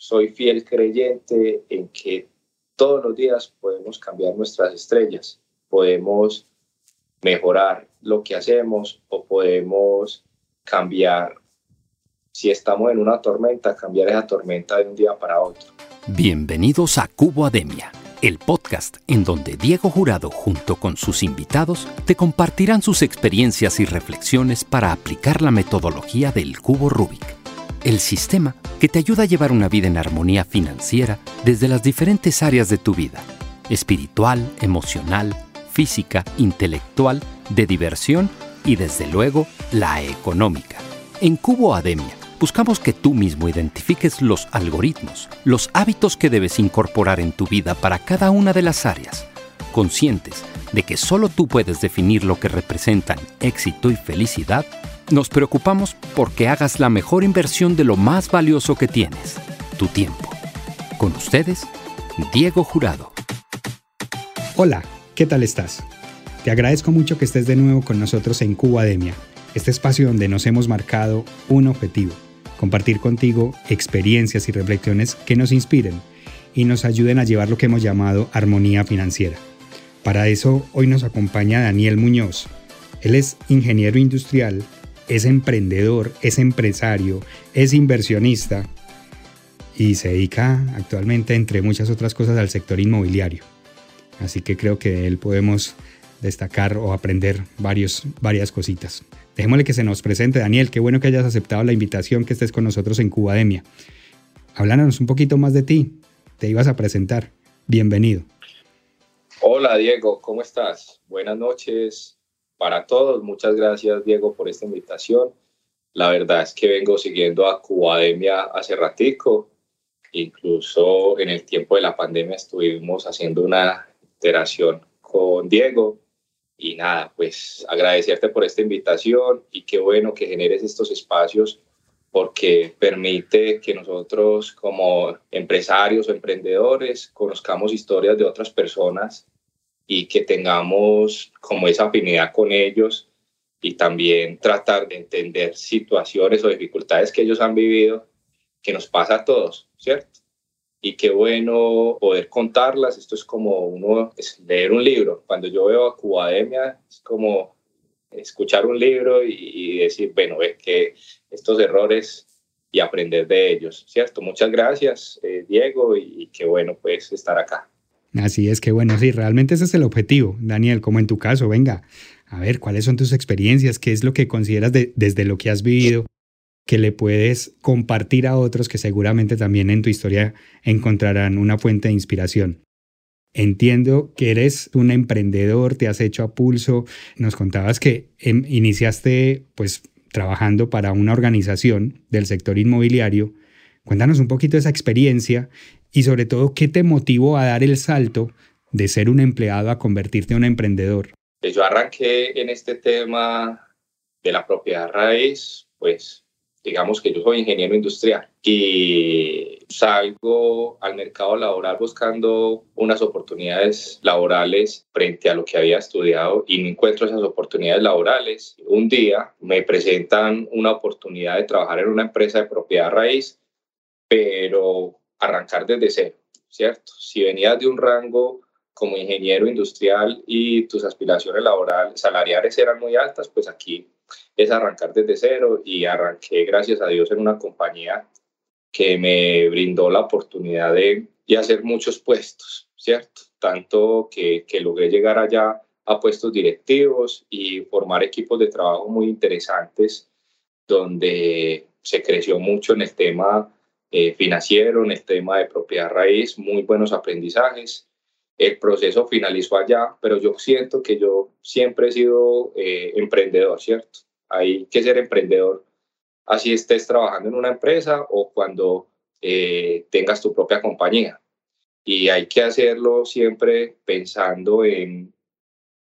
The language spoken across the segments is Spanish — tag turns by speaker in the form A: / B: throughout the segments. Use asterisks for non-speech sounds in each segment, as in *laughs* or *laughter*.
A: soy fiel creyente en que todos los días podemos cambiar nuestras estrellas, podemos mejorar lo que hacemos o podemos cambiar, si estamos en una tormenta, cambiar esa tormenta de un día para otro.
B: Bienvenidos a Cubo Ademia, el podcast en donde Diego Jurado junto con sus invitados te compartirán sus experiencias y reflexiones para aplicar la metodología del cubo Rubik el sistema que te ayuda a llevar una vida en armonía financiera desde las diferentes áreas de tu vida, espiritual, emocional, física, intelectual, de diversión y desde luego la económica. En Cubo Ademia buscamos que tú mismo identifiques los algoritmos, los hábitos que debes incorporar en tu vida para cada una de las áreas, conscientes de que solo tú puedes definir lo que representan éxito y felicidad nos preocupamos porque hagas la mejor inversión de lo más valioso que tienes, tu tiempo. Con ustedes, Diego Jurado.
C: Hola, ¿qué tal estás? Te agradezco mucho que estés de nuevo con nosotros en Cubademia, este espacio donde nos hemos marcado un objetivo, compartir contigo experiencias y reflexiones que nos inspiren y nos ayuden a llevar lo que hemos llamado armonía financiera. Para eso, hoy nos acompaña Daniel Muñoz. Él es ingeniero industrial es emprendedor, es empresario, es inversionista y se dedica actualmente, entre muchas otras cosas, al sector inmobiliario. Así que creo que de él podemos destacar o aprender varios, varias cositas. Dejémosle que se nos presente, Daniel. Qué bueno que hayas aceptado la invitación, que estés con nosotros en Cubademia. Háblanos un poquito más de ti. Te ibas a presentar. Bienvenido.
A: Hola, Diego. ¿Cómo estás? Buenas noches para todos. Muchas gracias, Diego, por esta invitación. La verdad es que vengo siguiendo a Cubademia hace ratico. Incluso en el tiempo de la pandemia estuvimos haciendo una iteración con Diego. Y nada, pues agradecerte por esta invitación y qué bueno que generes estos espacios porque permite que nosotros como empresarios o emprendedores conozcamos historias de otras personas y que tengamos como esa afinidad con ellos y también tratar de entender situaciones o dificultades que ellos han vivido, que nos pasa a todos, ¿cierto? Y qué bueno poder contarlas. Esto es como uno es leer un libro. Cuando yo veo a Cubademia, es como escuchar un libro y, decir, bueno, ve que estos errores y aprender de ellos, ¿cierto? Muchas gracias, eh, Diego, y, y qué bueno pues estar acá.
C: Así es que bueno, sí, realmente ese es el objetivo, Daniel, como en tu caso, venga, a ver, ¿cuáles son tus experiencias? ¿Qué es lo que consideras desde lo que has vivido que le puedes compartir a otros que seguramente también en tu historia encontrarán una fuente de inspiración? Entiendo que eres un emprendedor, te has hecho a pulso. Nos contabas que em, iniciaste pues trabajando para una organización del sector inmobiliario. Cuéntanos un poquito de esa experiencia y sobre todo, ¿qué te motivó a dar el salto de ser un empleado a convertirte en un emprendedor?
A: Pues yo arranqué en este tema de la propiedad raíz, pues digamos que yo soy ingeniero industrial y salgo al mercado laboral buscando unas oportunidades laborales frente a lo que había estudiado y no encuentro esas oportunidades laborales. Un día me presentan una oportunidad de trabajar en una empresa de propiedad raíz, pero arrancar desde cero, ¿cierto? Si venías de un rango como ingeniero industrial y tus aspiraciones laborales, salariales eran muy altas, pues aquí es arrancar desde cero y arranqué, gracias a Dios, en una compañía que me brindó la oportunidad de, de hacer muchos puestos, ¿cierto? Tanto que, que logré llegar allá a puestos directivos y formar equipos de trabajo muy interesantes donde se creció mucho en el tema eh, financiero, en el tema de propiedad raíz, muy buenos aprendizajes. El proceso finalizó allá, pero yo siento que yo siempre he sido eh, emprendedor, ¿cierto? Hay que ser emprendedor, así estés trabajando en una empresa o cuando eh, tengas tu propia compañía. Y hay que hacerlo siempre pensando en,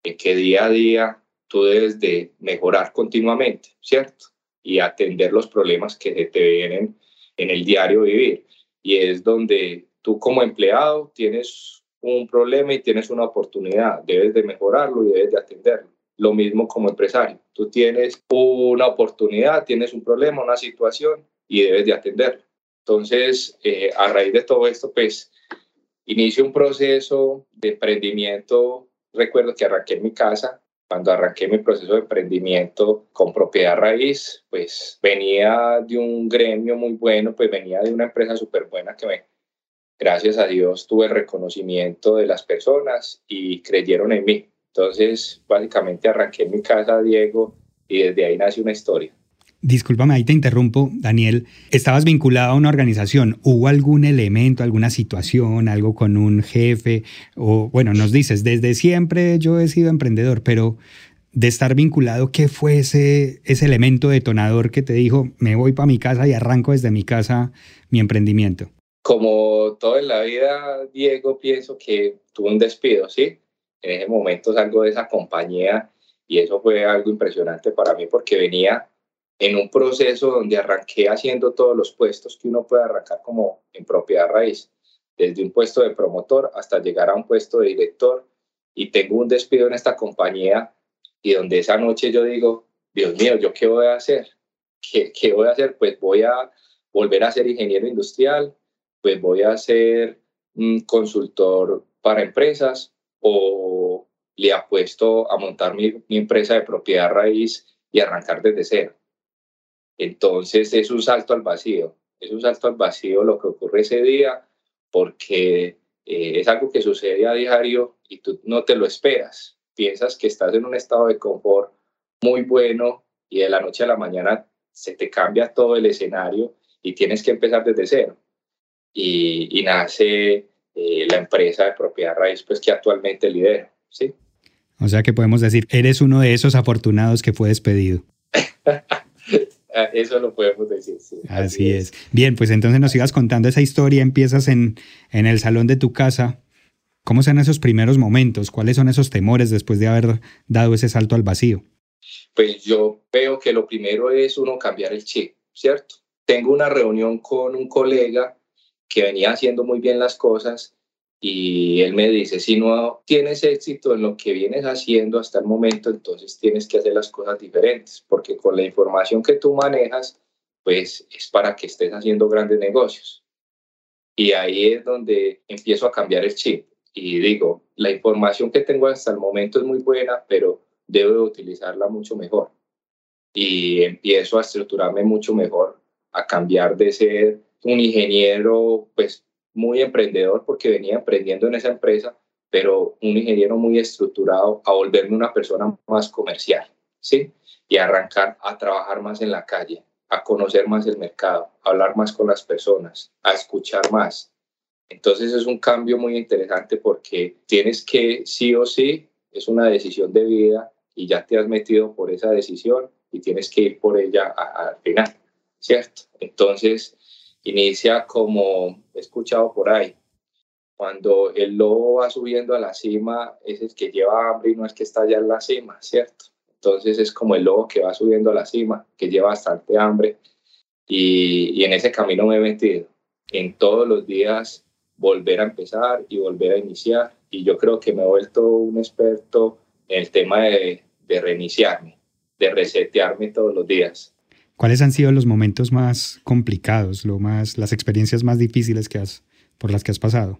A: en que día a día tú debes de mejorar continuamente, ¿cierto? Y atender los problemas que te vienen en el diario vivir. Y es donde tú como empleado tienes un problema y tienes una oportunidad, debes de mejorarlo y debes de atenderlo. Lo mismo como empresario, tú tienes una oportunidad, tienes un problema, una situación y debes de atenderlo. Entonces, eh, a raíz de todo esto, pues, inicio un proceso de emprendimiento. Recuerdo que arranqué en mi casa. Cuando arranqué mi proceso de emprendimiento con propiedad raíz, pues venía de un gremio muy bueno, pues venía de una empresa súper buena que me, gracias a Dios tuve reconocimiento de las personas y creyeron en mí. Entonces, básicamente arranqué en mi casa, Diego, y desde ahí nació una historia.
C: Discúlpame, ahí te interrumpo, Daniel. Estabas vinculado a una organización. ¿Hubo algún elemento, alguna situación, algo con un jefe? O, bueno, nos dices, desde siempre yo he sido emprendedor, pero de estar vinculado, ¿qué fue ese, ese elemento detonador que te dijo, me voy para mi casa y arranco desde mi casa mi emprendimiento?
A: Como todo en la vida, Diego, pienso que tuve un despido, ¿sí? En ese momento salgo de esa compañía y eso fue algo impresionante para mí porque venía en un proceso donde arranqué haciendo todos los puestos que uno puede arrancar como en propiedad raíz, desde un puesto de promotor hasta llegar a un puesto de director y tengo un despido en esta compañía y donde esa noche yo digo, Dios mío, ¿yo qué voy a hacer? ¿Qué, qué voy a hacer? Pues voy a volver a ser ingeniero industrial, pues voy a ser un consultor para empresas o le apuesto a montar mi, mi empresa de propiedad raíz y arrancar desde cero. Entonces es un salto al vacío, es un salto al vacío lo que ocurre ese día porque eh, es algo que sucede a diario y tú no te lo esperas. Piensas que estás en un estado de confort muy bueno y de la noche a la mañana se te cambia todo el escenario y tienes que empezar desde cero. Y, nace eh, la empresa de propiedad raíz pues que actualmente lidero, ¿sí?
C: O sea que podemos decir, eres uno de esos afortunados que fue despedido. *laughs*
A: Ah, eso lo podemos decir, sí.
C: Así, es. Bien, pues entonces nos sigas contando esa historia, empiezas en, en el salón de tu casa. ¿Cómo son esos primeros momentos? ¿Cuáles son esos temores después de haber dado ese salto al vacío?
A: Pues yo veo que lo primero es uno cambiar el chip, ¿cierto? Tengo una reunión con un colega que venía haciendo muy bien las cosas y él me dice, si no tienes éxito en lo que vienes haciendo hasta el momento, entonces tienes que hacer las cosas diferentes, porque con la información que tú manejas, pues es para que estés haciendo grandes negocios. Y ahí es donde empiezo a cambiar el chip y digo, la información que tengo hasta el momento es muy buena, pero debo utilizarla mucho mejor. Y empiezo a estructurarme mucho mejor, a cambiar de ser un ingeniero, pues muy emprendedor porque venía emprendiendo en esa empresa, pero un ingeniero muy estructurado a volverme una persona más comercial, ¿sí? Y arrancar a trabajar más en la calle, a conocer más el mercado, a hablar más con las personas, a escuchar más. Entonces es un cambio muy interesante porque tienes que, sí o sí, es una decisión de vida y ya te has metido por esa decisión y tienes que ir por ella al final, ¿cierto? Entonces, inicia como he escuchado por ahí. Cuando el lobo va subiendo a la cima, es el que lleva hambre y no es que está allá en la cima, ¿cierto? Entonces es como el lobo que va subiendo a la cima, que lleva bastante hambre. Y, y en ese camino me he metido. En todos los días volver a empezar y volver a iniciar. Y yo creo que me he vuelto un experto en el tema de, de reiniciarme, de resetearme todos los días.
C: ¿Cuáles han sido los momentos más complicados, lo más, las experiencias más difíciles que has, por las que has pasado?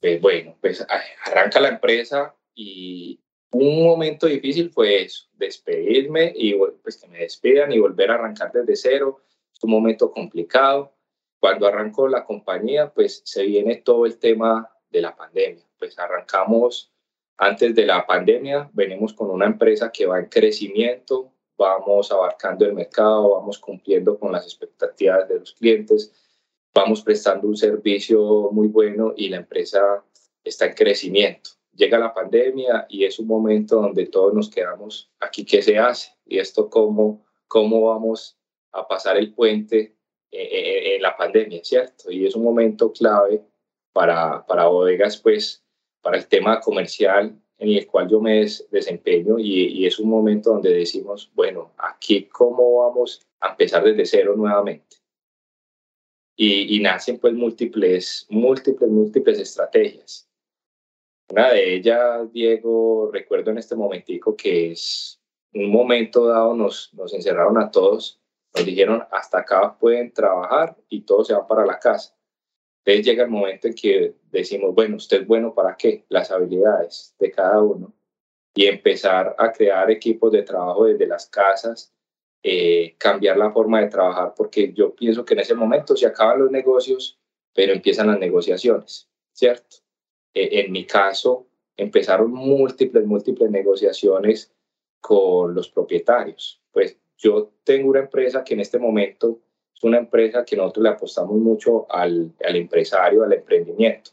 A: Pues bueno, pues arranca la empresa y un momento difícil fue eso, despedirme y pues que me despidan y volver a arrancar desde cero. Es un momento complicado. Cuando arrancó la compañía, pues se viene todo el tema de la pandemia. Pues arrancamos antes de la pandemia, venimos con una empresa que va en crecimiento, vamos abarcando el mercado, vamos cumpliendo con las expectativas de los clientes, vamos prestando un servicio muy bueno y la empresa está en crecimiento. Llega la pandemia y es un momento donde todos nos quedamos aquí, ¿qué se hace? Y esto, ¿cómo, cómo vamos a pasar el puente en, la pandemia, ¿cierto? Y es un momento clave para, para bodegas, pues, para el tema comercial en el cual yo me desempeño y, es un momento donde decimos, bueno, aquí cómo vamos a empezar desde cero nuevamente. Y, nacen pues múltiples, múltiples, múltiples estrategias. Una de ellas, Diego, recuerdo en este momentico que es un momento dado nos, nos encerraron a todos Nos dijeron, hasta acá pueden trabajar y todos se van para la casa. Entonces llega el momento en que decimos, bueno, ¿usted es bueno para qué? Las habilidades de cada uno. Y empezar a crear equipos de trabajo desde las casas, eh, cambiar la forma de trabajar, porque yo pienso que en ese momento se acaban los negocios, pero empiezan las negociaciones, ¿cierto? Eh, en mi caso, empezaron múltiples, múltiples negociaciones con los propietarios. Pues yo tengo una empresa que en este momento es una empresa que nosotros le apostamos mucho al, al empresario, al emprendimiento.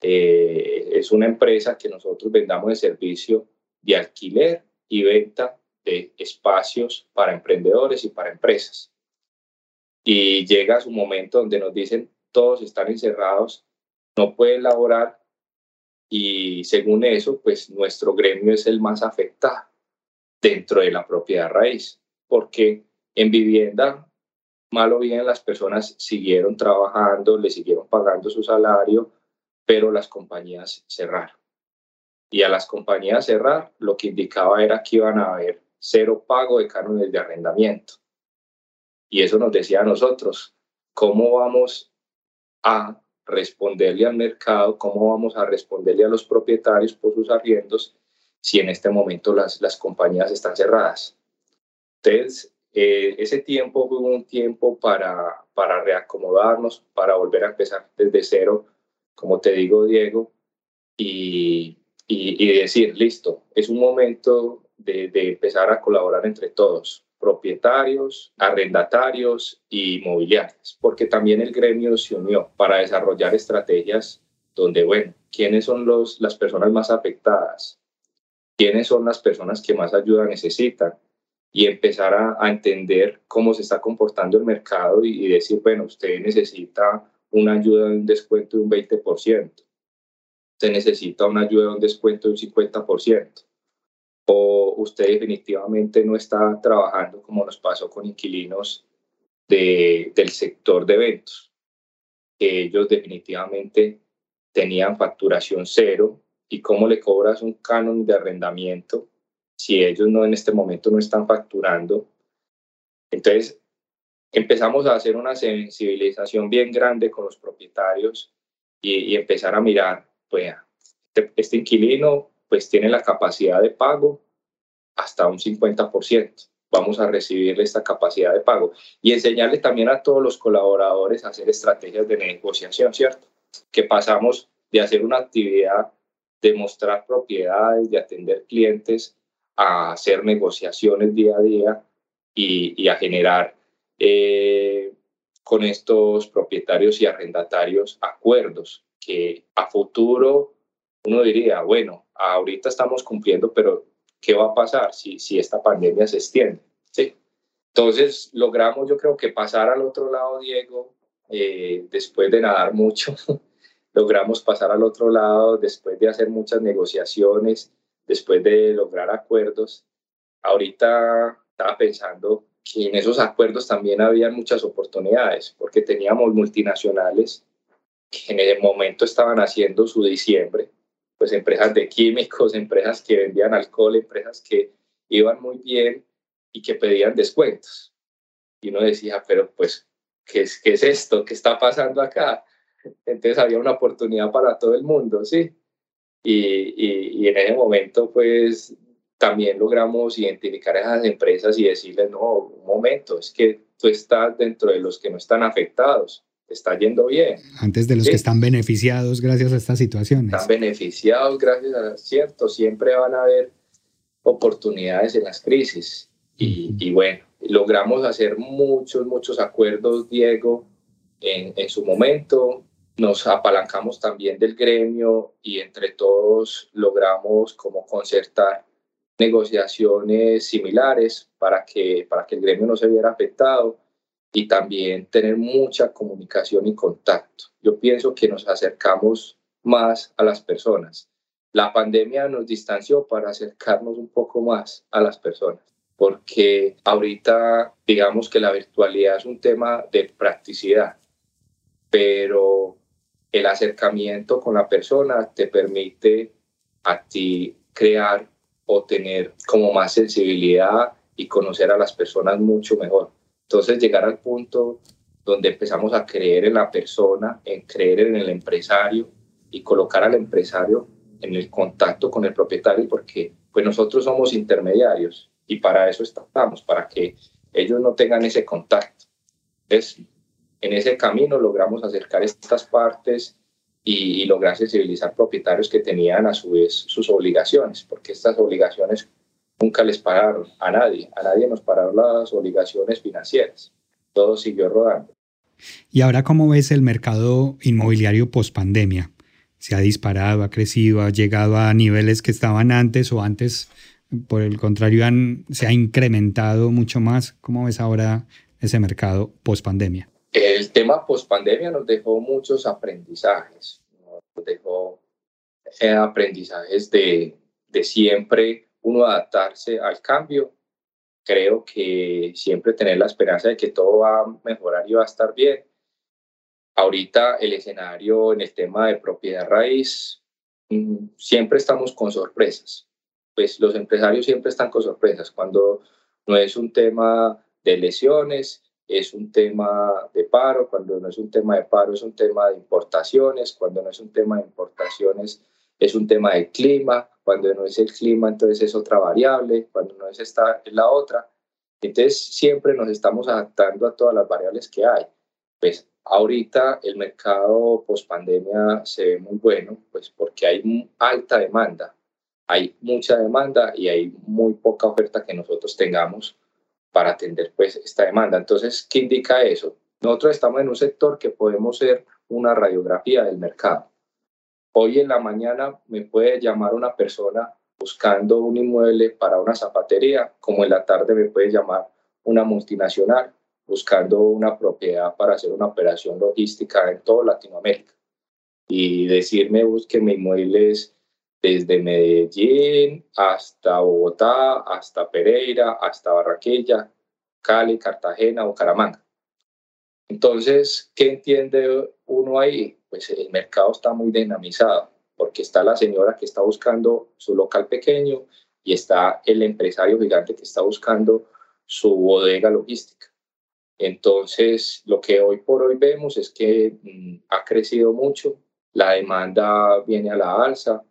A: Eh, es una empresa que nosotros vendamos el servicio de alquiler y venta de espacios para emprendedores y para empresas. Y llega su momento donde nos dicen, todos están encerrados, no pueden laborar y según eso, pues nuestro gremio es el más afectado dentro de la propiedad raíz, porque en vivienda, mal o bien, las personas siguieron trabajando, le siguieron pagando su salario, pero las compañías cerraron. Y a las compañías cerrar, lo que indicaba era que iban a haber cero pago de cánones de arrendamiento. Y eso nos decía a nosotros, ¿cómo vamos a responderle al mercado, cómo vamos a responderle a los propietarios por sus arriendos si en este momento las, las compañías están cerradas. Entonces, eh, ese tiempo fue un tiempo para, para reacomodarnos, para volver a empezar desde cero, como te digo, Diego, y, y, decir, listo, es un momento de, de empezar a colaborar entre todos propietarios, arrendatarios y inmobiliarias, porque también el gremio se unió para desarrollar estrategias donde, bueno, ¿quiénes son los, las personas más afectadas? ¿Quiénes son las personas que más ayuda necesitan? Y empezar a, entender cómo se está comportando el mercado y, y decir, bueno, usted necesita una ayuda de un descuento de un 20%, usted necesita una ayuda de un descuento de un 50% o usted definitivamente no está trabajando como nos pasó con inquilinos de, del sector de eventos, que ellos definitivamente tenían facturación cero y cómo le cobras un canon de arrendamiento si ellos no en este momento no están facturando. Entonces, empezamos a hacer una sensibilización bien grande con los propietarios y, empezar a mirar, pues, este, este inquilino pues tiene la capacidad de pago hasta un 50%. Vamos a recibirle esta capacidad de pago y enseñarle también a todos los colaboradores a hacer estrategias de negociación, ¿cierto? Que pasamos de hacer una actividad de mostrar propiedades, de atender clientes, a hacer negociaciones día a día y, y a generar eh, con estos propietarios y arrendatarios acuerdos que a futuro uno diría, bueno, ahorita estamos cumpliendo, pero ¿qué va a pasar si, si esta pandemia se extiende? ¿Sí? Entonces logramos, yo creo que pasar al otro lado, Diego, eh, después de nadar mucho, *laughs* logramos pasar al otro lado después de hacer muchas negociaciones, después de lograr acuerdos. Ahorita estaba pensando que en esos acuerdos también había muchas oportunidades, porque teníamos multinacionales que en el momento estaban haciendo su diciembre pues empresas de químicos, empresas que vendían alcohol, empresas que iban muy bien y que pedían descuentos. Y uno decía, pero pues, ¿qué es, qué es esto? ¿Qué está pasando acá? Entonces había una oportunidad para todo el mundo, ¿sí? Y, y, en ese momento, pues, también logramos identificar a esas empresas y decirles, no, un momento, es que tú estás dentro de los que no están afectados está yendo bien.
C: Antes de los que están beneficiados gracias a estas situaciones.
A: Están beneficiados gracias a, cierto, siempre van a haber oportunidades en las crisis. Y, y bueno, logramos hacer muchos, muchos acuerdos, Diego, en, en su momento. Nos apalancamos también del gremio y entre todos logramos como concertar negociaciones similares para que, para que el gremio no se viera afectado y también tener mucha comunicación y contacto. Yo pienso que nos acercamos más a las personas. La pandemia nos distanció para acercarnos un poco más a las personas, porque ahorita digamos que la virtualidad es un tema de practicidad, pero el acercamiento con la persona te permite a ti crear o tener como más sensibilidad y conocer a las personas mucho mejor. Entonces llegar al punto donde empezamos a creer en la persona, en creer en el empresario y colocar al empresario en el contacto con el propietario, porque pues nosotros somos intermediarios y para eso estamos, para que ellos no tengan ese contacto. Entonces, en ese camino logramos acercar estas partes y, lograr sensibilizar propietarios que tenían a su vez sus obligaciones, porque estas obligaciones nunca les pararon a nadie, a nadie nos pararon las obligaciones financieras, todo siguió rodando.
C: ¿Y ahora cómo ves el mercado inmobiliario post pandemia? ¿Se ha disparado, ha crecido, ha llegado a niveles que estaban antes o antes, por el contrario, se ha incrementado mucho más? ¿Cómo ves ahora ese mercado post pandemia?
A: El tema post-pandemia nos dejó muchos aprendizajes, nos dejó eh, aprendizajes de, de siempre uno adaptarse al cambio. Creo que siempre tener la esperanza de que todo va a mejorar y va a estar bien. Ahorita el escenario en el tema de propiedad raíz, mm, siempre estamos con sorpresas. Pues los empresarios siempre están con sorpresas. Cuando no es un tema de lesiones, es un tema de paro, cuando no es un tema de paro es un tema de importaciones, cuando no es un tema de importaciones es un tema de clima, cuando no es el clima entonces es otra variable, cuando no es esta es la otra. Entonces siempre nos estamos adaptando a todas las variables que hay. Pues ahorita el mercado post pandemia se ve muy bueno, pues porque hay alta demanda, hay mucha demanda y hay muy poca oferta que nosotros tengamos para atender pues esta demanda. Entonces, ¿qué indica eso? Nosotros estamos en un sector que podemos ser una radiografía del mercado. Hoy en la mañana me puede llamar una persona buscando un inmueble para una zapatería, como en la tarde me puede llamar una multinacional buscando una propiedad para hacer una operación logística en toda Latinoamérica y decirme busque mi inmuebles desde Medellín hasta Bogotá, hasta Pereira, hasta Barranquilla, Cali, Cartagena o Caramanga. Entonces, ¿qué entiende uno ahí? Pues el mercado está muy dinamizado, porque está la señora que está buscando su local pequeño y está el empresario gigante que está buscando su bodega logística. Entonces, lo que hoy por hoy vemos es que mm, ha crecido mucho, la demanda viene a la alza,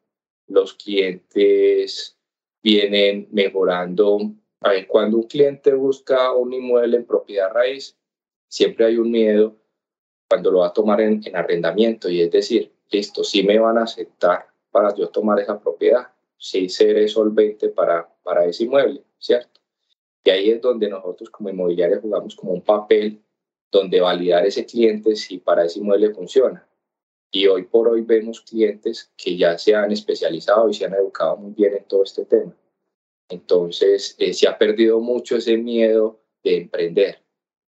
A: los clientes vienen mejorando. A ver, cuando un cliente busca un inmueble en propiedad raíz, siempre hay un miedo cuando lo va a tomar en, arrendamiento y es decir, listo, si me van a aceptar para yo tomar esa propiedad, si seré solvente para, para ese inmueble, ¿cierto? Y ahí es donde nosotros como inmobiliaria jugamos como un papel donde validar ese cliente si para ese inmueble funciona. Y hoy por hoy vemos clientes que ya se han especializado y se han educado muy bien en todo este tema. Entonces, eh, se ha perdido mucho ese miedo de emprender.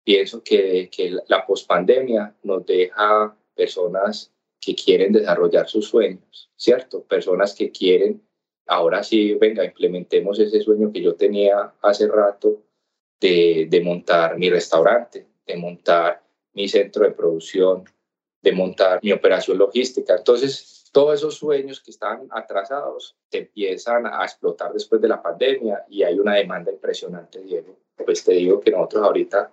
A: Pienso que, que la pospandemia nos deja personas que quieren desarrollar sus sueños, ¿cierto? Personas que quieren, ahora sí, venga, implementemos ese sueño que yo tenía hace rato de, de montar mi restaurante, de montar mi centro de producción, de montar mi operación logística. Entonces, todos esos sueños que están atrasados se empiezan a explotar después de la pandemia y hay una demanda impresionante, Diego. Pues te digo que nosotros ahorita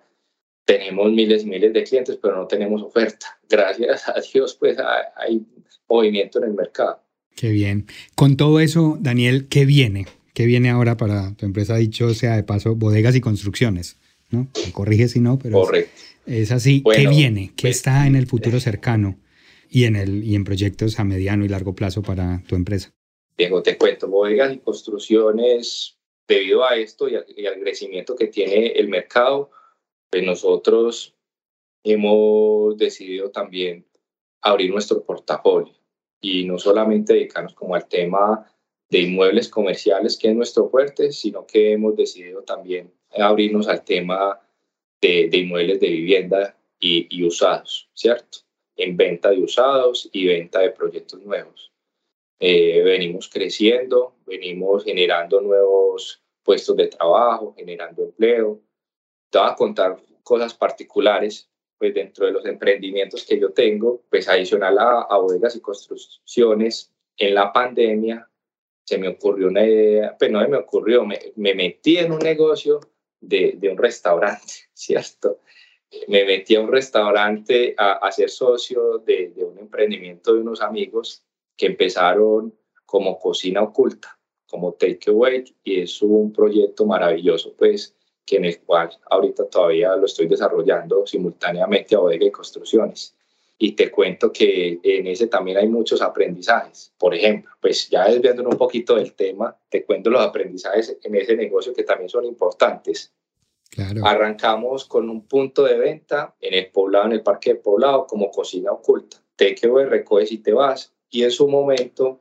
A: tenemos miles y miles de clientes, pero no tenemos oferta. *laughs* Gracias a Dios, pues hay movimiento en el mercado.
C: Qué bien. Con todo eso, Daniel, ¿qué viene? ¿Qué viene ahora para tu empresa? Dicho sea de paso, bodegas y construcciones, ¿no? Me corrige si no, pero...
A: Correcto.
C: Es así. ¿Qué viene? ¿Qué pues, está en el futuro cercano y en, el, y en proyectos a mediano y largo plazo para tu empresa?
A: Diego, te cuento, bodegas y construcciones, debido a esto y al, crecimiento que tiene el mercado, pues nosotros hemos decidido también abrir nuestro portafolio y no solamente dedicarnos como al tema de inmuebles comerciales, que es nuestro fuerte, sino que hemos decidido también abrirnos al tema de, inmuebles de vivienda y, usados, ¿cierto? En venta de usados y venta de proyectos nuevos. Eh, venimos creciendo, venimos generando nuevos puestos de trabajo, generando empleo. Te voy a contar cosas particulares, pues dentro de los emprendimientos que yo tengo, pues adicional a, a bodegas y construcciones, en la pandemia se me ocurrió una idea, pues no me ocurrió, me, me metí en un negocio de, de, un restaurante, *laughs* ¿cierto? Me metí a un restaurante a, a ser socio de, de, un emprendimiento de unos amigos que empezaron como cocina oculta, como takeaway, y es un proyecto maravilloso, pues, que en el cual ahorita todavía lo estoy desarrollando simultáneamente a Bodega y Construcciones y te cuento que en ese también hay muchos aprendizajes. Por ejemplo, pues ya desviándonos un poquito del tema, te cuento los aprendizajes en ese negocio que también son importantes. Claro. Arrancamos con un punto de venta en el poblado, en el parque del poblado, como cocina oculta. Te quedo recoges y te vas. Y en su momento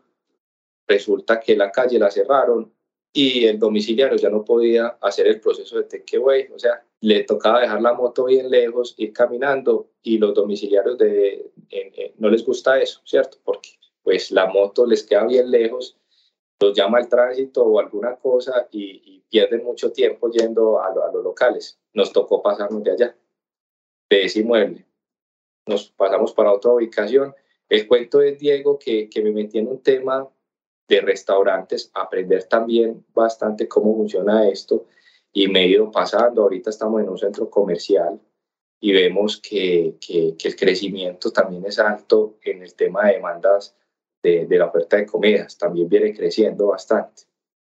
A: resulta que la calle la cerraron y el domiciliario ya no podía hacer el proceso de takeaway, o sea, le tocaba dejar la moto bien lejos, ir caminando y los domiciliarios de, no les gusta eso, ¿cierto? Porque pues la moto les queda bien lejos, los llama el tránsito o alguna cosa y, pierden mucho tiempo yendo a, los locales. Nos tocó pasarnos de allá, de ese inmueble. Nos pasamos para otra ubicación. El cuento es, Diego, que, que me metí en un tema de restaurantes, aprender también bastante cómo funciona esto y me he ido pasando. Ahorita estamos en un centro comercial y vemos que, que, el crecimiento también es alto en el tema de demandas de, de, la oferta de comidas, también viene creciendo bastante.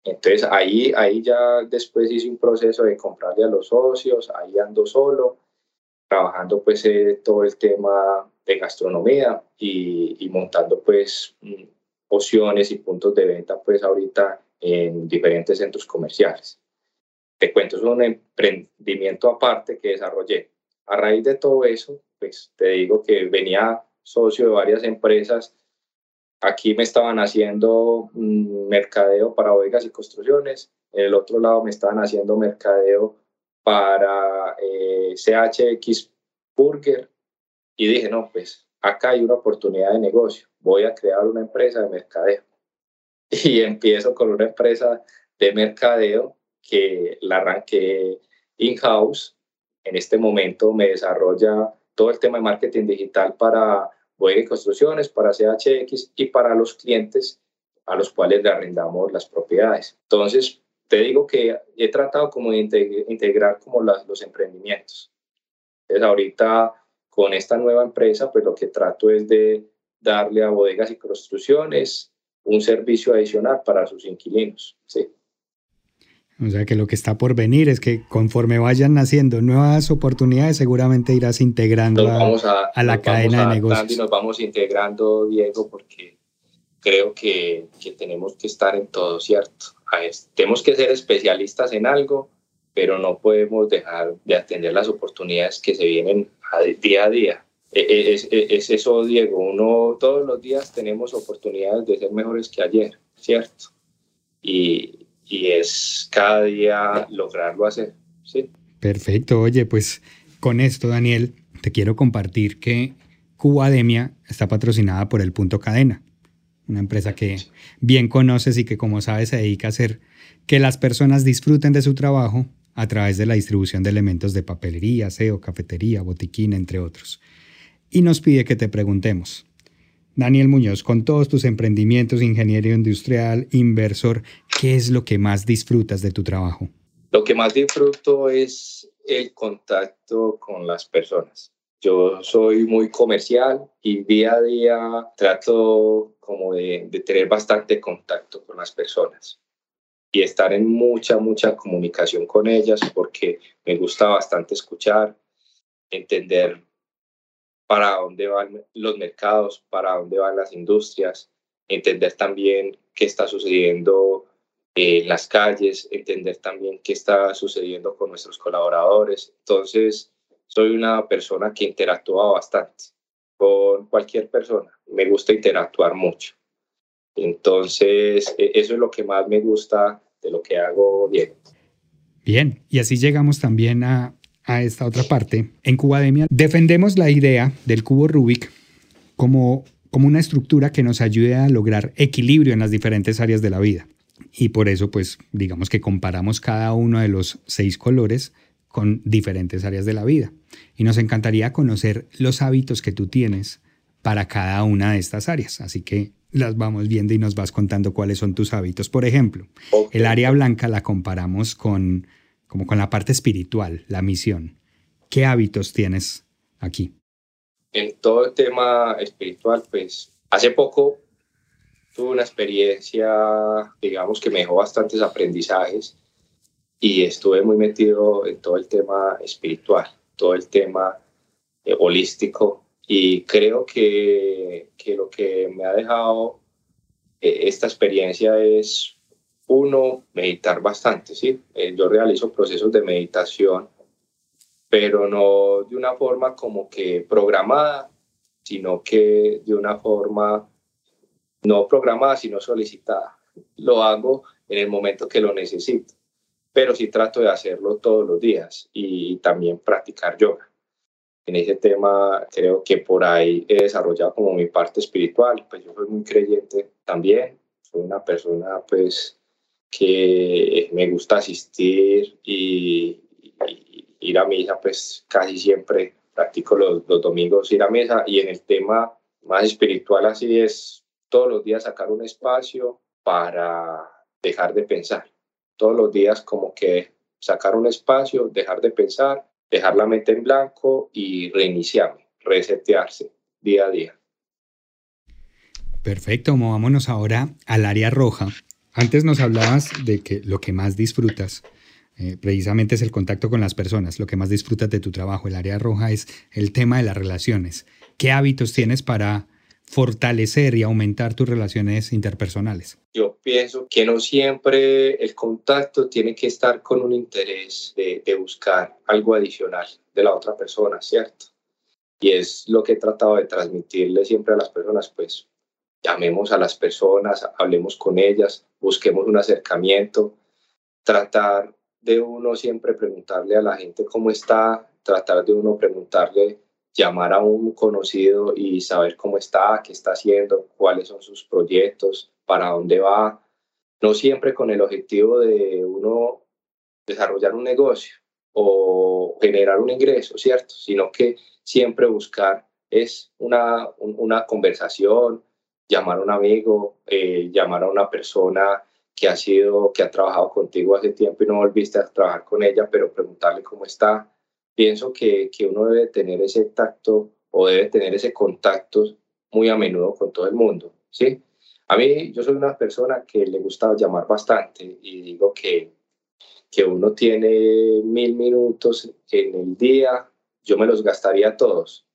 A: Entonces ahí, ahí ya después hice un proceso de comprarle a los socios, ahí ando solo, trabajando pues eh, todo el tema de gastronomía y, y montando pues opciones y puntos de venta pues ahorita en diferentes centros comerciales. Te cuento, es un emprendimiento aparte que desarrollé. A raíz de todo eso, pues te digo que venía socio de varias empresas. Aquí me estaban haciendo mercadeo para bodegas y construcciones. En el otro lado me estaban haciendo mercadeo para eh, CHX Burger. Y dije, no, pues acá hay una oportunidad de negocio voy a crear una empresa de mercadeo. *laughs* Y empiezo con una empresa de mercadeo que la arranqué in-house. En este momento me desarrolla todo el tema de marketing digital para Boeing Construcciones, para CHX y para los clientes a los cuales le arrendamos las propiedades. Entonces, te digo que he tratado como de integrar como los emprendimientos. Entonces, ahorita con esta nueva empresa, pues lo que trato es de darle a bodegas y construcciones un servicio adicional para sus inquilinos. Sí.
C: O sea que lo que está por venir es que conforme vayan naciendo nuevas oportunidades, seguramente irás integrando a, la cadena de negocios.
A: Y nos vamos integrando, Diego, porque creo que, que tenemos que estar en todo, ¿cierto? tenemos que ser especialistas en algo, pero no podemos dejar de atender las oportunidades que se vienen día a día. E, e, es, e, es, eso, Diego. Uno, todos los días tenemos oportunidades de ser mejores que ayer, ¿cierto? Y, y es cada día lograrlo hacer, ¿sí?
C: Perfecto. Oye, pues con esto, Daniel, te quiero compartir que Cubademia está patrocinada por el Punto Cadena, una empresa que bien conoces y que, como sabes, se dedica a hacer que las personas disfruten de su trabajo a través de la distribución de elementos de papelería, aseo, cafetería, botiquín, entre otros y nos pide que te preguntemos. Daniel Muñoz, con todos tus emprendimientos, ingeniero industrial, inversor, ¿qué es lo que más disfrutas de tu trabajo?
A: Lo que más disfruto es el contacto con las personas. Yo soy muy comercial y día a día trato como de, de tener bastante contacto con las personas y estar en mucha, mucha comunicación con ellas porque me gusta bastante escuchar, entender para dónde van los mercados, para dónde van las industrias, entender también qué está sucediendo en las calles, entender también qué está sucediendo con nuestros colaboradores. Entonces, soy una persona que interactúa bastante con cualquier persona. Me gusta interactuar mucho. Entonces, e, eso es lo que más me gusta de lo que hago, Diego.
C: Bien, y así llegamos también a a esta otra parte, en Cubademia defendemos la idea del cubo Rubik como, como una estructura que nos ayude a lograr equilibrio en las diferentes áreas de la vida. Y por eso, pues, digamos que comparamos cada uno de los seis colores con diferentes áreas de la vida. Y nos encantaría conocer los hábitos que tú tienes para cada una de estas áreas. Así que las vamos viendo y nos vas contando cuáles son tus hábitos. Por ejemplo, el área blanca la comparamos con como con la parte espiritual, la misión. ¿Qué hábitos tienes aquí?
A: En todo el tema espiritual, pues hace poco tuve una experiencia, digamos, que me dejó bastantes aprendizajes y estuve muy metido en todo el tema espiritual, todo el tema eh, holístico y creo que, que, lo que me ha dejado eh, esta experiencia es uno, meditar bastante, ¿sí? Eh, yo realizo procesos de meditación, pero no de una forma como que programada, sino que de una forma no programada, sino solicitada. Lo hago en el momento que lo necesito, pero sí trato de hacerlo todos los días y también practicar yoga. En ese tema creo que por ahí he desarrollado como mi parte espiritual, pues yo soy muy creyente también, soy una persona pues que me gusta asistir y, ir a misa, pues casi siempre practico los, los, domingos ir a misa y en el tema más espiritual así es todos los días sacar un espacio para dejar de pensar. Todos los días como que sacar un espacio, dejar de pensar, dejar la mente en blanco y reiniciarme, resetearse día a día.
C: Perfecto, movámonos ahora al área roja. Antes nos hablabas de que lo que más disfrutas eh, precisamente es el contacto con las personas, lo que más disfrutas de tu trabajo. El área roja es el tema de las relaciones. ¿Qué hábitos tienes para fortalecer y aumentar tus relaciones interpersonales?
A: Yo pienso que no siempre el contacto tiene que estar con un interés de, buscar algo adicional de la otra persona, ¿cierto? Y es lo que he tratado de transmitirle siempre a las personas, pues llamemos a las personas, hablemos con ellas, busquemos un acercamiento, tratar de uno siempre preguntarle a la gente cómo está, tratar de uno preguntarle, llamar a un conocido y saber cómo está, qué está haciendo, cuáles son sus proyectos, para dónde va, no siempre con el objetivo de uno desarrollar un negocio o generar un ingreso, ¿cierto? Sino que siempre buscar es una, una conversación, llamar a un amigo, eh, llamar a una persona que ha sido, que ha trabajado contigo hace tiempo y no volviste a trabajar con ella, pero preguntarle cómo está. Pienso que, que uno debe tener ese tacto o debe tener ese contacto muy a menudo con todo el mundo, ¿sí? A mí, yo soy una persona que le gusta llamar bastante y digo que, que uno tiene mil minutos en el día, yo me los gastaría todos,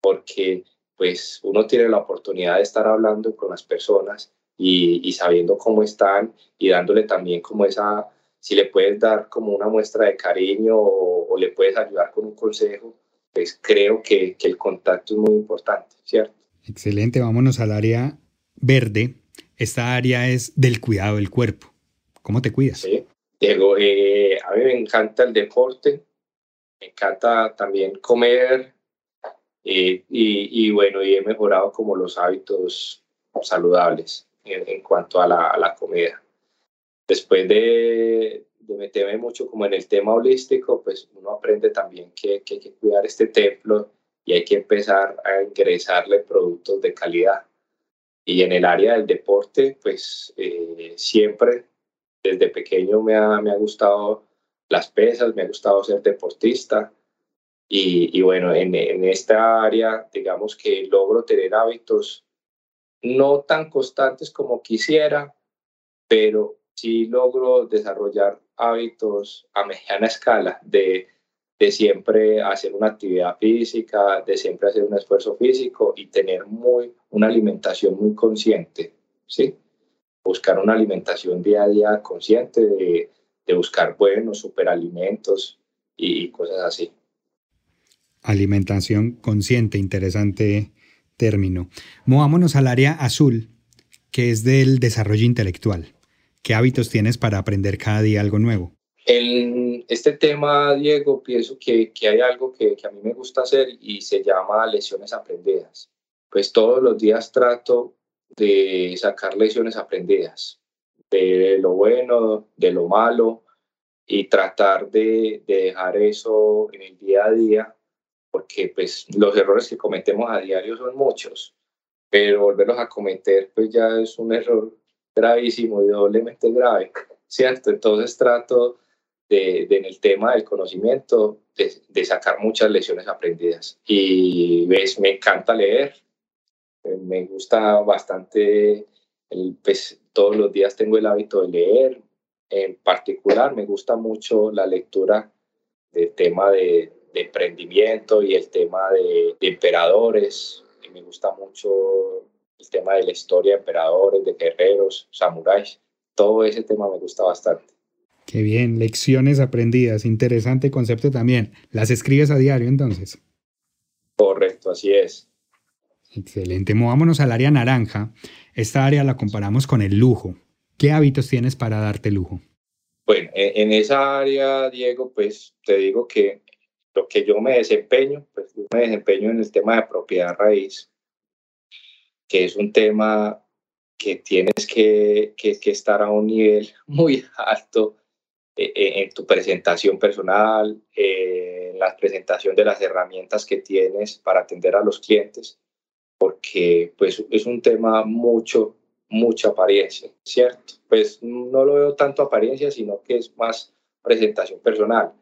A: porque pues uno tiene la oportunidad de estar hablando con las personas y, sabiendo cómo están y dándole también como esa, si le puedes dar como una muestra de cariño o, le puedes ayudar con un consejo, pues creo que, que, el contacto es muy importante, ¿cierto?
C: Excelente, vámonos al área verde. Esta área es del cuidado del cuerpo. ¿Cómo te cuidas?
A: Sí, Diego, eh, a mí me encanta el deporte, me encanta también comer eh, y, bueno, y he mejorado como los hábitos saludables en, cuanto a la, a la, comida. Después de, de, meterme mucho como en el tema holístico, pues uno aprende también que, que hay que cuidar este templo y hay que empezar a ingresarle productos de calidad. Y en el área del deporte, pues eh, siempre desde pequeño me ha, me ha gustado las pesas, me ha gustado ser deportista y, bueno, en, en, esta área, digamos que logro tener hábitos no tan constantes como quisiera, pero sí logro desarrollar hábitos a mediana escala de, de siempre hacer una actividad física, de siempre hacer un esfuerzo físico y tener muy, una alimentación muy consciente, ¿sí? Buscar una alimentación día a día consciente de, de buscar buenos superalimentos y cosas así.
C: Alimentación consciente, interesante término. Movámonos al área azul, que es del desarrollo intelectual. ¿Qué hábitos tienes para aprender cada día algo nuevo?
A: En este tema, Diego, pienso que, que hay algo que, que, a mí me gusta hacer y se llama lecciones aprendidas. Pues todos los días trato de sacar lecciones aprendidas, de lo bueno, de lo malo, y tratar de, de dejar eso en el día a día porque pues los errores que cometemos a diario son muchos, pero volverlos a cometer pues ya es un error gravísimo y doblemente grave, ¿cierto? Entonces trato de, en el tema del conocimiento, de, sacar muchas lecciones aprendidas. Y ves, me encanta leer, eh, me gusta bastante, el, pues, todos los días tengo el hábito de leer. En particular, me gusta mucho la lectura del tema de, emprendimiento y el tema de, de emperadores. me gusta mucho el tema de la historia de emperadores, de guerreros, samuráis. Todo ese tema me gusta bastante.
C: Qué bien, lecciones aprendidas, interesante concepto también. ¿Las escribes a diario entonces?
A: Correcto, así es.
C: Excelente. Movámonos al área naranja. Esta área la comparamos con el lujo. ¿Qué hábitos tienes para darte lujo?
A: Bueno, en, esa área, Diego, pues te digo que lo que yo me desempeño, pues yo me desempeño en el tema de propiedad raíz, que es un tema que tienes que, que, estar a un nivel *laughs* muy alto eh, eh, en tu presentación personal, eh, en la presentación de las herramientas que tienes para atender a los clientes, porque pues es un tema mucho, mucha apariencia, ¿cierto? Pues no lo veo tanto apariencia, sino que es más presentación personal.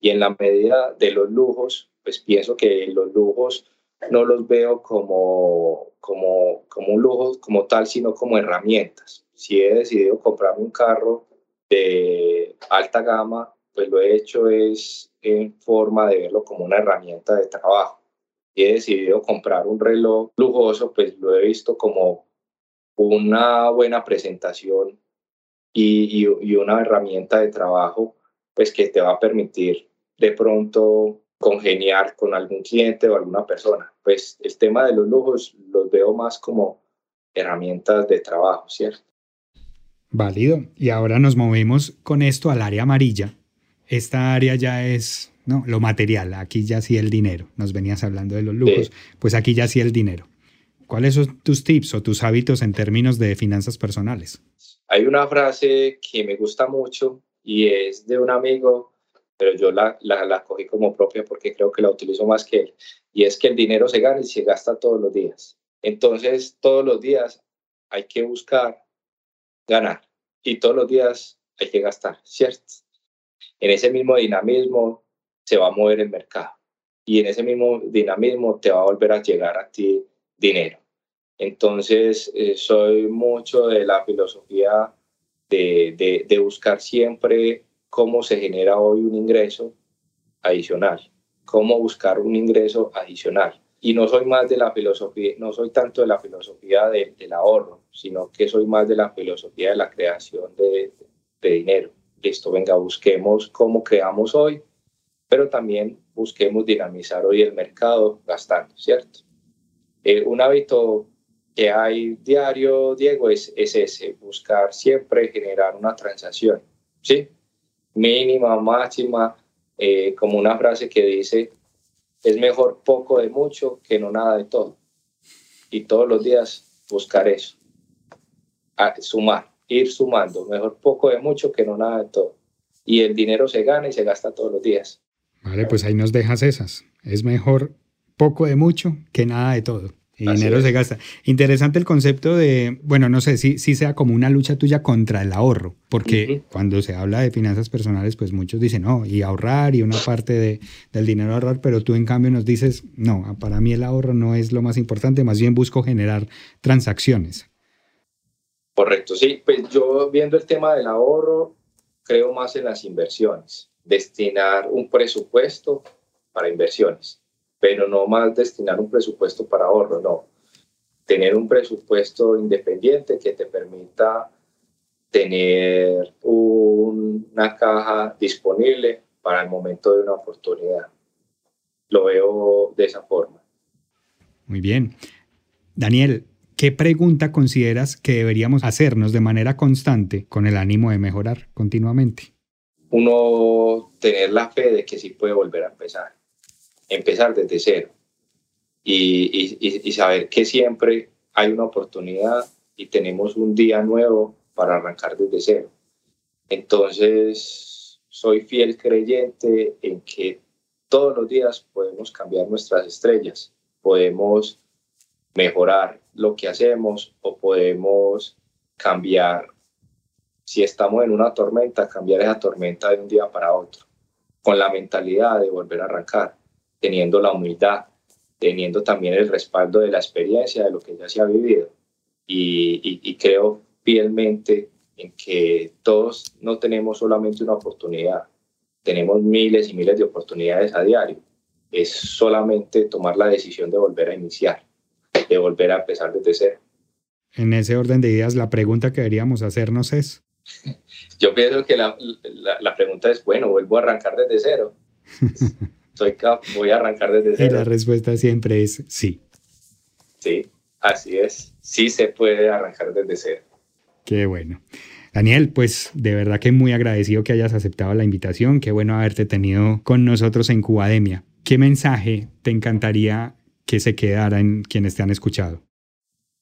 A: Y en la medida de los lujos, pues pienso que los lujos no los veo como, como, como un lujo como tal, sino como herramientas. Si he decidido comprarme un carro, de alta gama, pues lo he hecho es en forma de verlo como una herramienta de trabajo. Y he decidido comprar un reloj lujoso, pues lo he visto como una buena presentación y, y, una herramienta de trabajo, pues que te va a permitir de pronto congeniar con algún cliente o alguna persona. Pues el tema de los lujos los veo más como herramientas de trabajo, ¿cierto?
C: Válido. Y ahora nos movemos con esto al área amarilla. Esta área ya es no, lo material, aquí ya sí el dinero. Nos venías hablando de los lujos, pues aquí ya sí el dinero. ¿Cuáles son tus tips o tus hábitos en términos de finanzas personales?
A: Hay una frase que me gusta mucho y es de un amigo, pero yo la, la, la cogí como propia porque creo que la utilizo más que él, y es que el dinero se gana y se gasta todos los días. Entonces, todos los días hay que buscar ganar y todos los días hay que gastar, ¿cierto? En ese mismo dinamismo se va a mover el mercado y en ese mismo dinamismo te va a volver a llegar a ti dinero. Entonces, eh, soy mucho de la filosofía de, de, de buscar siempre cómo se genera hoy un ingreso adicional, cómo buscar un ingreso adicional y no soy más de la filosofía, no soy tanto de la filosofía del ahorro, sino que soy más de la filosofía de la creación de, de dinero. Listo, venga, busquemos cómo creamos hoy, pero también busquemos dinamizar hoy el mercado gastando, ¿cierto? Eh, un hábito que hay diario, Diego, es, es ese, buscar siempre generar una transacción, ¿sí? Mínima, máxima, eh, como una frase que dice, es mejor poco de mucho que no nada de todo. Y todos los días buscar eso. sumar, ir sumando. Mejor poco de mucho que no nada de todo. Y el dinero se gana y se gasta todos los días.
C: Vale, pues ahí nos dejas esas. Es mejor poco de mucho que nada de todo. Y dinero se gasta. Interesante el concepto de, bueno, no sé si, si sea como una lucha tuya contra el ahorro, porque cuando se habla de finanzas personales, pues muchos dicen, no, y ahorrar y una parte de, del dinero ahorrar, pero tú en cambio nos dices, no, para mí el ahorro no es lo más importante, más bien busco generar transacciones.
A: Correcto, sí, pues yo viendo el tema del ahorro, creo más en las inversiones, destinar un presupuesto para inversiones pero no más destinar un presupuesto para ahorro, no. Tener un presupuesto independiente que te permita tener una caja disponible para el momento de una oportunidad. Lo veo de esa forma.
C: Muy bien. Daniel, ¿qué pregunta consideras que deberíamos hacernos de manera constante con el ánimo de mejorar continuamente?
A: Uno tener la fe de que sí puede volver a empezar empezar desde cero y, y, saber que siempre hay una oportunidad y tenemos un día nuevo para arrancar desde cero. Entonces, soy fiel creyente en que todos los días podemos cambiar nuestras estrellas, podemos mejorar lo que hacemos o podemos cambiar si estamos en una tormenta, cambiar esa tormenta de un día para otro, con la mentalidad de volver a arrancar, teniendo la humildad, teniendo también el respaldo de la experiencia, de lo que ya se ha vivido. Y, y creo fielmente en que todos no tenemos solamente una oportunidad, tenemos miles y miles de oportunidades a diario. Es solamente tomar la decisión de volver a iniciar, de volver a empezar desde cero.
C: En ese orden de ideas, la pregunta que deberíamos hacernos es... *laughs*
A: Yo pienso que la, la, pregunta es, bueno, vuelvo a arrancar desde cero. *laughs* Soy cap voy a arrancar desde cero.
C: Y la respuesta siempre es sí.
A: Sí, así es. Sí se puede arrancar desde cero.
C: Qué bueno. Daniel, pues de verdad que muy agradecido que hayas aceptado la invitación. Qué bueno haberte tenido con nosotros en Cubademia. ¿Qué mensaje te encantaría que se quedara en quienes te han escuchado?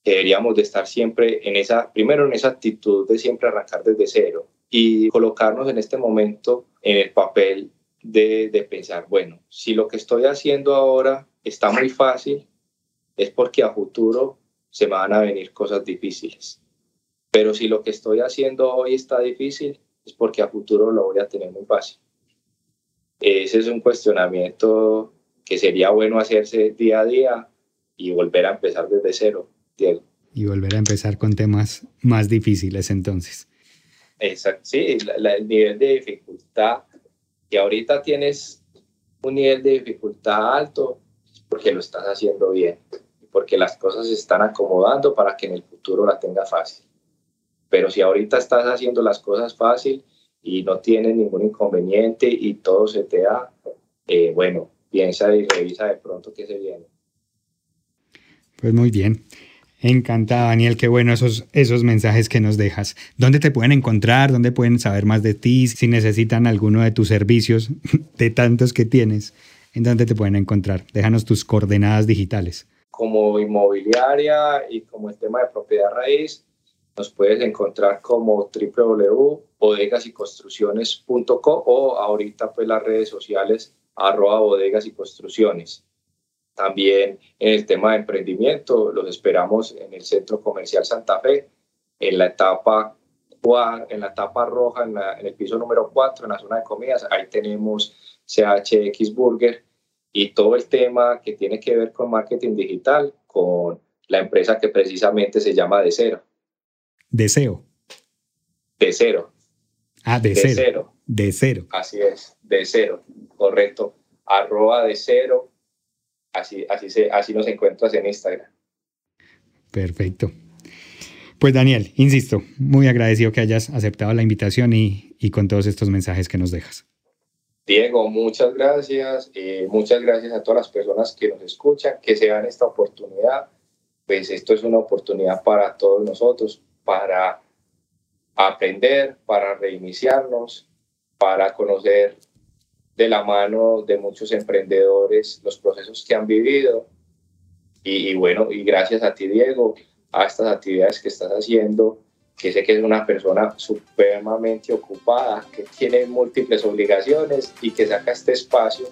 A: Deberíamos de estar siempre en esa, primero en esa actitud de siempre arrancar desde cero y colocarnos en este momento en el papel de, de pensar, bueno, si lo que estoy haciendo ahora está muy fácil, es porque a futuro se me van a venir cosas difíciles. Pero si lo que estoy haciendo hoy está difícil, es porque a futuro lo voy a tener muy fácil. Ese es un cuestionamiento que sería bueno hacerse día a día y volver a empezar desde cero, Diego.
C: Y volver a empezar con temas más difíciles entonces.
A: Exacto, sí, el nivel de dificultad, que ahorita tienes un nivel de dificultad alto, porque lo estás haciendo bien, porque las cosas se están acomodando para que en el futuro la tenga fácil. Pero si ahorita estás haciendo las cosas fácil y no tienes ningún inconveniente y todo se te da, eh, bueno, piensa y revisa de pronto qué se viene.
C: Pues muy bien. Encantada, Daniel. Qué bueno esos, esos mensajes que nos dejas. ¿Dónde te pueden encontrar? ¿Dónde pueden saber más de ti? Si necesitan alguno de tus servicios, *laughs* de tantos que tienes, ¿en dónde te pueden encontrar? Déjanos tus coordenadas digitales.
A: Como inmobiliaria y como el tema de propiedad raíz, nos puedes encontrar como www.bodegasyconstrucciones.co o ahorita pues las redes sociales arroba bodegas y construcciones. También en el tema de emprendimiento, los esperamos en el Centro Comercial Santa Fe, en la etapa en la etapa roja, en, en el piso número 4, en la zona de comidas. Ahí tenemos CHX Burger y todo el tema que tiene que ver con marketing digital con la empresa que precisamente se llama De Cero.
C: Deseo.
A: De cero.
C: Ah, de, cero. De cero.
A: Así es, de cero, correcto. Arroba de cero. Así, así, se, así nos encuentras en Instagram.
C: Perfecto. Pues Daniel, insisto, muy agradecido que hayas aceptado la invitación y, y con todos estos mensajes que nos dejas.
A: Diego, muchas gracias. Eh, muchas gracias a todas las personas que nos escuchan, que se dan esta oportunidad. Pues esto es una oportunidad para todos nosotros, para aprender, para reiniciarnos, para conocer de la mano de muchos emprendedores los procesos que han vivido. Y, bueno, y gracias a ti, Diego, a estas actividades que estás haciendo, que sé que es una persona supremamente ocupada, que tiene múltiples obligaciones y que saca este espacio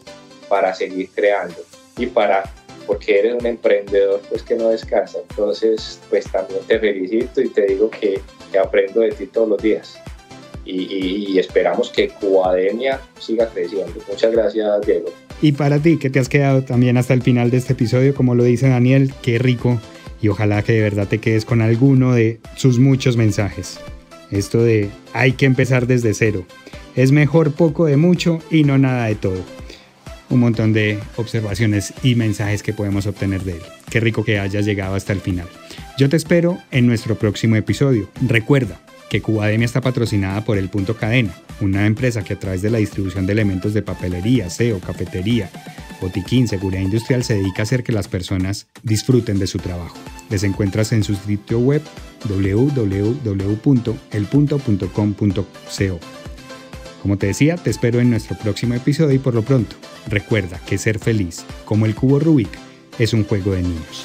A: para seguir creando y para porque eres un emprendedor pues que no descansa. Entonces, pues también te felicito y te digo que, aprendo de ti todos los días. Y, esperamos que Cuademia siga creciendo. Muchas gracias, Diego.
C: Y para ti, que te has quedado también hasta el final de este episodio, como lo dice Daniel, qué rico. Y ojalá que de verdad te quedes con alguno de sus muchos mensajes. Esto de hay que empezar desde cero. Es mejor poco de mucho y no nada de todo un montón de observaciones y mensajes que podemos obtener de él. Qué rico que hayas llegado hasta el final. Yo te espero en nuestro próximo episodio. Recuerda que Cubademia está patrocinada por El Punto Cadena, una empresa que a través de la distribución de elementos de papelería, SEO, cafetería, botiquín, seguridad industrial se dedica a hacer que las personas disfruten de su trabajo. Les encuentras en su sitio web www.elpunto.com.co. Como te decía, te espero en nuestro próximo episodio y por lo pronto, recuerda que ser feliz, como el cubo Rubik, es un juego de niños.